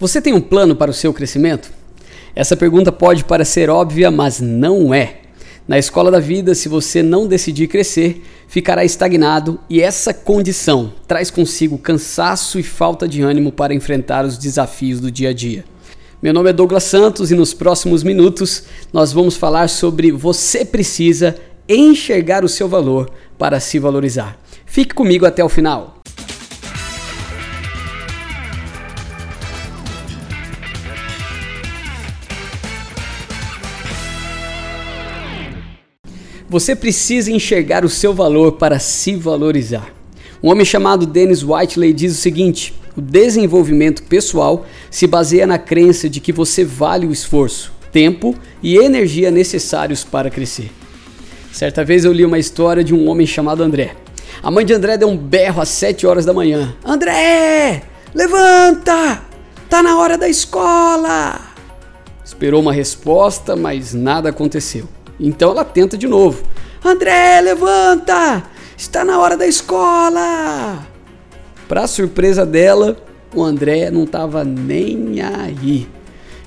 Você tem um plano para o seu crescimento? Essa pergunta pode parecer óbvia, mas não é. Na escola da vida, se você não decidir crescer, ficará estagnado e essa condição traz consigo cansaço e falta de ânimo para enfrentar os desafios do dia a dia. Meu nome é Douglas Santos e nos próximos minutos nós vamos falar sobre você precisa enxergar o seu valor para se valorizar. Fique comigo até o final. Você precisa enxergar o seu valor para se valorizar. Um homem chamado Dennis Whiteley diz o seguinte: o desenvolvimento pessoal se baseia na crença de que você vale o esforço, tempo e energia necessários para crescer. Certa vez eu li uma história de um homem chamado André. A mãe de André deu um berro às 7 horas da manhã: André, levanta! Tá na hora da escola! Esperou uma resposta, mas nada aconteceu. Então ela tenta de novo. André, levanta! Está na hora da escola! Para surpresa dela, o André não estava nem aí.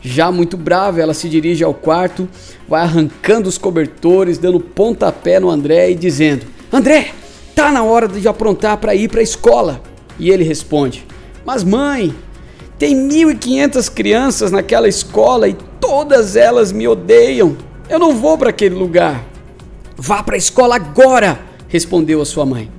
Já muito brava, ela se dirige ao quarto, vai arrancando os cobertores, dando pontapé no André e dizendo: André, tá na hora de aprontar para ir para a escola. E ele responde: Mas mãe, tem 1.500 crianças naquela escola e todas elas me odeiam. Eu não vou para aquele lugar. Vá para a escola agora, respondeu a sua mãe.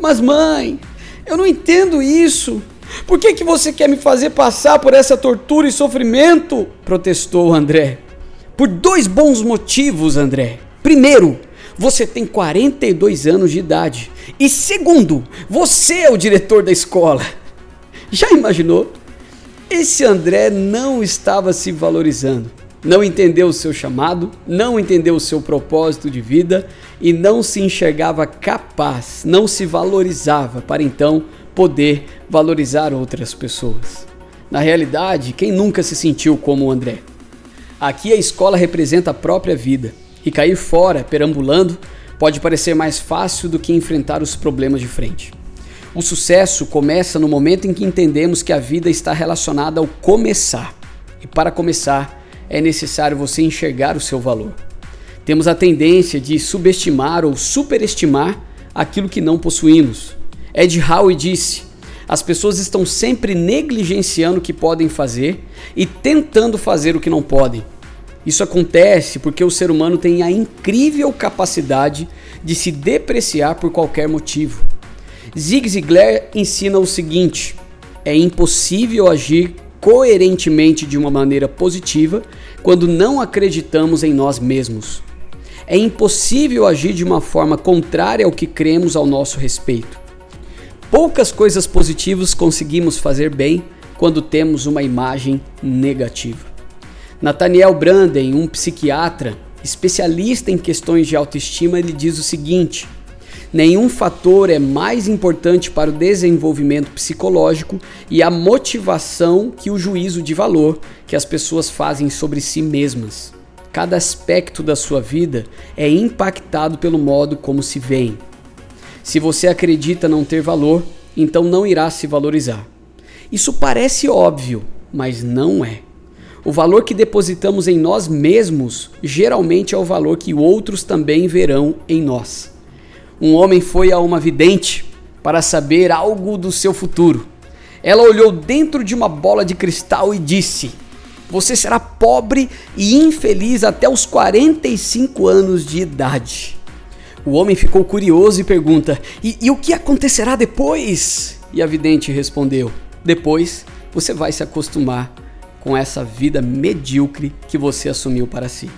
Mas mãe, eu não entendo isso. Por que, que você quer me fazer passar por essa tortura e sofrimento? protestou André. Por dois bons motivos, André. Primeiro, você tem 42 anos de idade. E segundo, você é o diretor da escola. Já imaginou? Esse André não estava se valorizando não entendeu o seu chamado, não entendeu o seu propósito de vida e não se enxergava capaz, não se valorizava para então poder valorizar outras pessoas. Na realidade, quem nunca se sentiu como o André? Aqui a escola representa a própria vida e cair fora, perambulando, pode parecer mais fácil do que enfrentar os problemas de frente. O sucesso começa no momento em que entendemos que a vida está relacionada ao começar. E para começar, é necessário você enxergar o seu valor. Temos a tendência de subestimar ou superestimar aquilo que não possuímos. Ed Howe disse: as pessoas estão sempre negligenciando o que podem fazer e tentando fazer o que não podem. Isso acontece porque o ser humano tem a incrível capacidade de se depreciar por qualquer motivo. Zig Ziglar ensina o seguinte: é impossível agir coerentemente de uma maneira positiva quando não acreditamos em nós mesmos. É impossível agir de uma forma contrária ao que cremos ao nosso respeito. Poucas coisas positivas conseguimos fazer bem quando temos uma imagem negativa. Nathaniel Branden, um psiquiatra especialista em questões de autoestima, ele diz o seguinte: Nenhum fator é mais importante para o desenvolvimento psicológico e a motivação que o juízo de valor que as pessoas fazem sobre si mesmas. Cada aspecto da sua vida é impactado pelo modo como se veem. Se você acredita não ter valor, então não irá se valorizar. Isso parece óbvio, mas não é. O valor que depositamos em nós mesmos geralmente é o valor que outros também verão em nós um homem foi a uma vidente para saber algo do seu futuro. Ela olhou dentro de uma bola de cristal e disse: Você será pobre e infeliz até os 45 anos de idade. O homem ficou curioso e pergunta: e, e o que acontecerá depois? E a vidente respondeu: Depois você vai se acostumar com essa vida medíocre que você assumiu para si.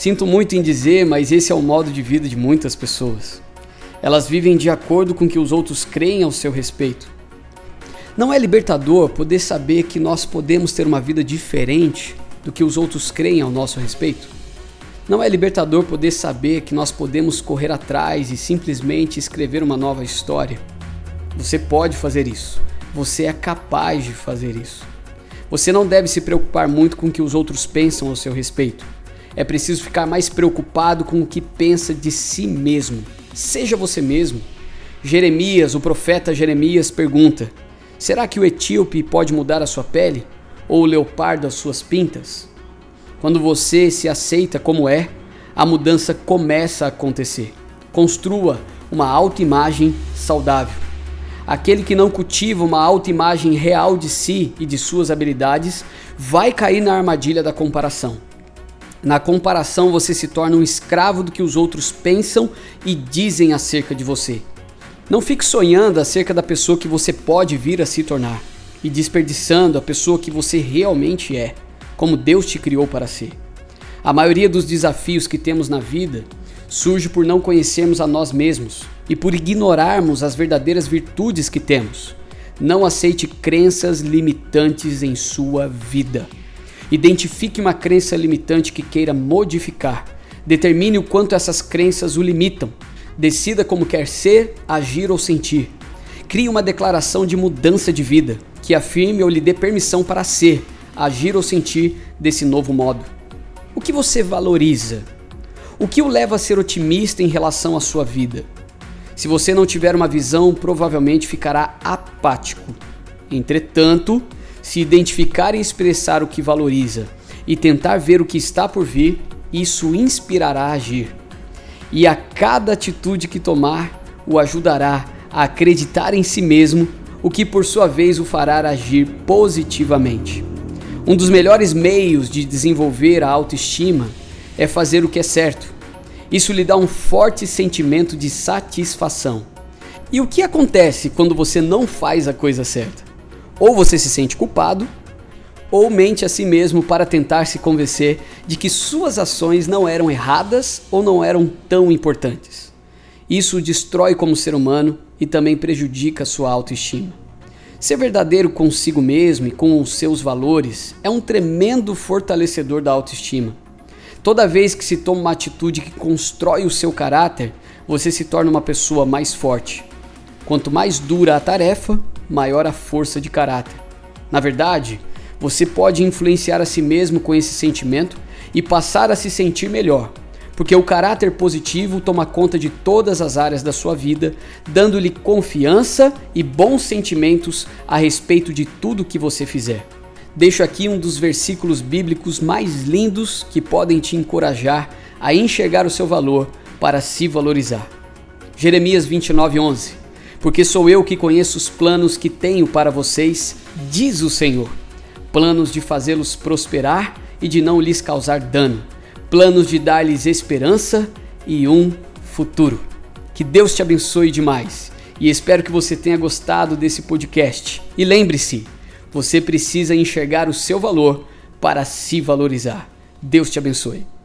Sinto muito em dizer, mas esse é o modo de vida de muitas pessoas. Elas vivem de acordo com o que os outros creem ao seu respeito. Não é libertador poder saber que nós podemos ter uma vida diferente do que os outros creem ao nosso respeito? Não é libertador poder saber que nós podemos correr atrás e simplesmente escrever uma nova história? Você pode fazer isso. Você é capaz de fazer isso. Você não deve se preocupar muito com o que os outros pensam ao seu respeito. É preciso ficar mais preocupado com o que pensa de si mesmo. Seja você mesmo. Jeremias, o profeta Jeremias, pergunta: Será que o etíope pode mudar a sua pele? Ou o leopardo as suas pintas? Quando você se aceita como é, a mudança começa a acontecer. Construa uma autoimagem saudável. Aquele que não cultiva uma autoimagem real de si e de suas habilidades vai cair na armadilha da comparação. Na comparação, você se torna um escravo do que os outros pensam e dizem acerca de você. Não fique sonhando acerca da pessoa que você pode vir a se tornar e desperdiçando a pessoa que você realmente é, como Deus te criou para ser. A maioria dos desafios que temos na vida surge por não conhecermos a nós mesmos e por ignorarmos as verdadeiras virtudes que temos. Não aceite crenças limitantes em sua vida. Identifique uma crença limitante que queira modificar. Determine o quanto essas crenças o limitam Decida como quer ser, agir ou sentir. Crie uma declaração de mudança de vida que afirme ou lhe dê permissão para ser, agir ou sentir desse novo modo. O que você valoriza? O que o leva a ser otimista em relação à sua vida? Se você não tiver uma visão, provavelmente ficará apático. Entretanto, se identificar e expressar o que valoriza e tentar ver o que está por vir, isso inspirará a agir e a cada atitude que tomar o ajudará a acreditar em si mesmo, o que por sua vez o fará agir positivamente. Um dos melhores meios de desenvolver a autoestima é fazer o que é certo. Isso lhe dá um forte sentimento de satisfação. E o que acontece quando você não faz a coisa certa? Ou você se sente culpado, ou mente a si mesmo para tentar se convencer de que suas ações não eram erradas ou não eram tão importantes. Isso o destrói como ser humano e também prejudica sua autoestima. Ser verdadeiro consigo mesmo e com os seus valores é um tremendo fortalecedor da autoestima. Toda vez que se toma uma atitude que constrói o seu caráter, você se torna uma pessoa mais forte. Quanto mais dura a tarefa, maior a força de caráter. Na verdade, você pode influenciar a si mesmo com esse sentimento e passar a se sentir melhor, porque o caráter positivo toma conta de todas as áreas da sua vida, dando-lhe confiança e bons sentimentos a respeito de tudo que você fizer. Deixo aqui um dos versículos bíblicos mais lindos que podem te encorajar a enxergar o seu valor para se valorizar. Jeremias 29:11 Porque sou eu que conheço os planos que tenho para vocês, diz o Senhor planos de fazê-los prosperar e de não lhes causar dano, planos de dar-lhes esperança e um futuro. Que Deus te abençoe demais e espero que você tenha gostado desse podcast. E lembre-se, você precisa enxergar o seu valor para se valorizar. Deus te abençoe.